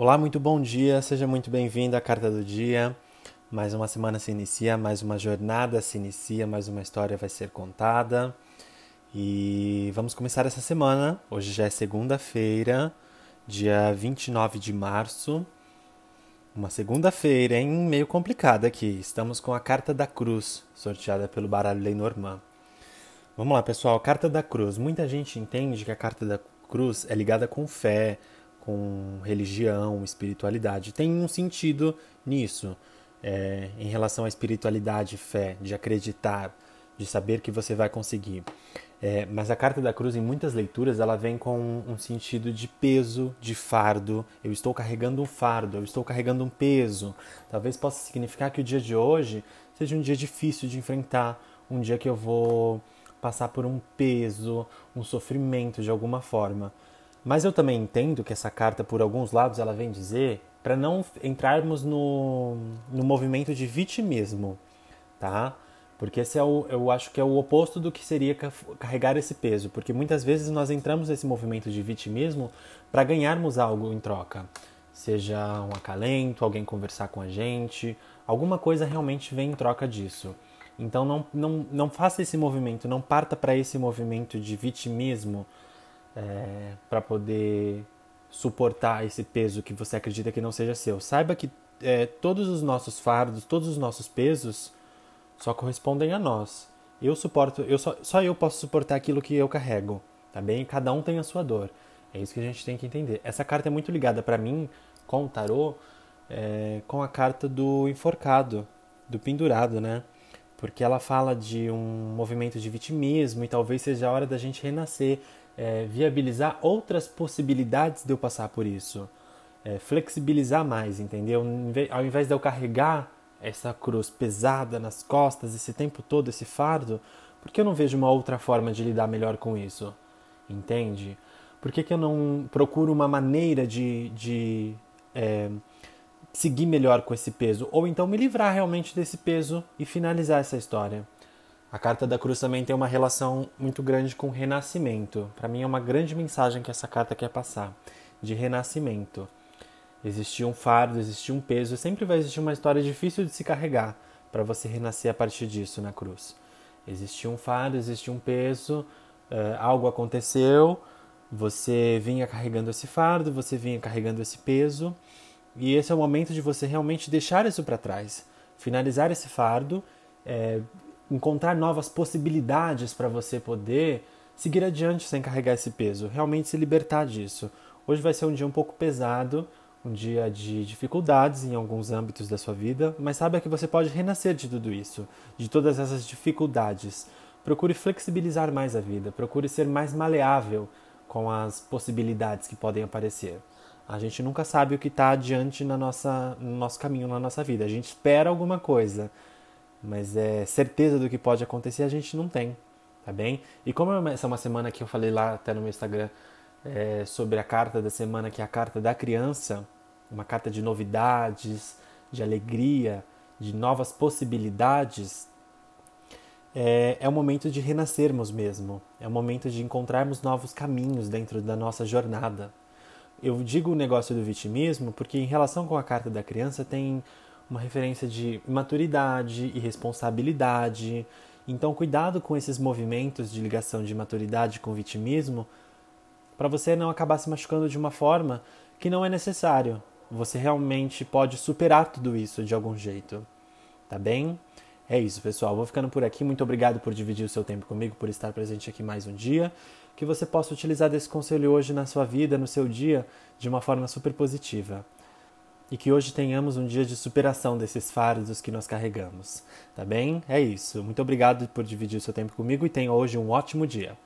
Olá, muito bom dia, seja muito bem-vindo à Carta do Dia. Mais uma semana se inicia, mais uma jornada se inicia, mais uma história vai ser contada. E vamos começar essa semana. Hoje já é segunda-feira, dia 29 de março. Uma segunda-feira, hein? Meio complicada aqui. Estamos com a Carta da Cruz, sorteada pelo baralho Lenormand. Vamos lá, pessoal. Carta da Cruz. Muita gente entende que a Carta da Cruz é ligada com fé, com religião, espiritualidade. Tem um sentido nisso, é, em relação à espiritualidade, fé, de acreditar, de saber que você vai conseguir. É, mas a carta da cruz, em muitas leituras, ela vem com um sentido de peso, de fardo. Eu estou carregando um fardo, eu estou carregando um peso. Talvez possa significar que o dia de hoje seja um dia difícil de enfrentar, um dia que eu vou passar por um peso, um sofrimento de alguma forma. Mas eu também entendo que essa carta, por alguns lados, ela vem dizer para não entrarmos no, no movimento de vitimismo, tá? Porque esse é o, eu acho que é o oposto do que seria carregar esse peso, porque muitas vezes nós entramos nesse movimento de vitimismo para ganharmos algo em troca, seja um acalento, alguém conversar com a gente, alguma coisa realmente vem em troca disso. Então não, não, não faça esse movimento, não parta para esse movimento de vitimismo é, para poder suportar esse peso que você acredita que não seja seu. Saiba que é, todos os nossos fardos, todos os nossos pesos só correspondem a nós. Eu suporto, eu só, só eu posso suportar aquilo que eu carrego, tá bem? Cada um tem a sua dor. É isso que a gente tem que entender. Essa carta é muito ligada para mim com o tarô, é, com a carta do enforcado, do pendurado, né? Porque ela fala de um movimento de vitimismo e talvez seja a hora da gente renascer, é, viabilizar outras possibilidades de eu passar por isso. É, flexibilizar mais, entendeu? Ao invés de eu carregar essa cruz pesada nas costas esse tempo todo, esse fardo, por que eu não vejo uma outra forma de lidar melhor com isso? Entende? Por que, que eu não procuro uma maneira de, de é, seguir melhor com esse peso? Ou então me livrar realmente desse peso e finalizar essa história? A carta da cruz também tem uma relação muito grande com renascimento. Para mim é uma grande mensagem que essa carta quer passar, de renascimento. Existia um fardo, existia um peso, sempre vai existir uma história difícil de se carregar para você renascer a partir disso na cruz. Existia um fardo, existia um peso, uh, algo aconteceu, você vinha carregando esse fardo, você vinha carregando esse peso, e esse é o momento de você realmente deixar isso para trás, finalizar esse fardo, é, encontrar novas possibilidades para você poder seguir adiante sem carregar esse peso, realmente se libertar disso. Hoje vai ser um dia um pouco pesado, um dia de dificuldades em alguns âmbitos da sua vida, mas saiba que você pode renascer de tudo isso, de todas essas dificuldades. Procure flexibilizar mais a vida, procure ser mais maleável com as possibilidades que podem aparecer. A gente nunca sabe o que está adiante na nossa, no nosso caminho, na nossa vida. A gente espera alguma coisa, mas é certeza do que pode acontecer a gente não tem, tá bem? E como essa é uma semana que eu falei lá até no meu Instagram é, sobre a carta da semana, que é a carta da criança, uma carta de novidades, de alegria, de novas possibilidades, é, é o momento de renascermos mesmo, é o momento de encontrarmos novos caminhos dentro da nossa jornada. Eu digo o negócio do vitimismo porque, em relação com a carta da criança, tem uma referência de maturidade e responsabilidade. Então, cuidado com esses movimentos de ligação de maturidade com vitimismo, para você não acabar se machucando de uma forma que não é necessário. Você realmente pode superar tudo isso de algum jeito. Tá bem? É isso, pessoal. Vou ficando por aqui. Muito obrigado por dividir o seu tempo comigo, por estar presente aqui mais um dia. Que você possa utilizar desse conselho hoje na sua vida, no seu dia, de uma forma super positiva e que hoje tenhamos um dia de superação desses fardos que nós carregamos. Tá bem? É isso. Muito obrigado por dividir o seu tempo comigo e tenha hoje um ótimo dia.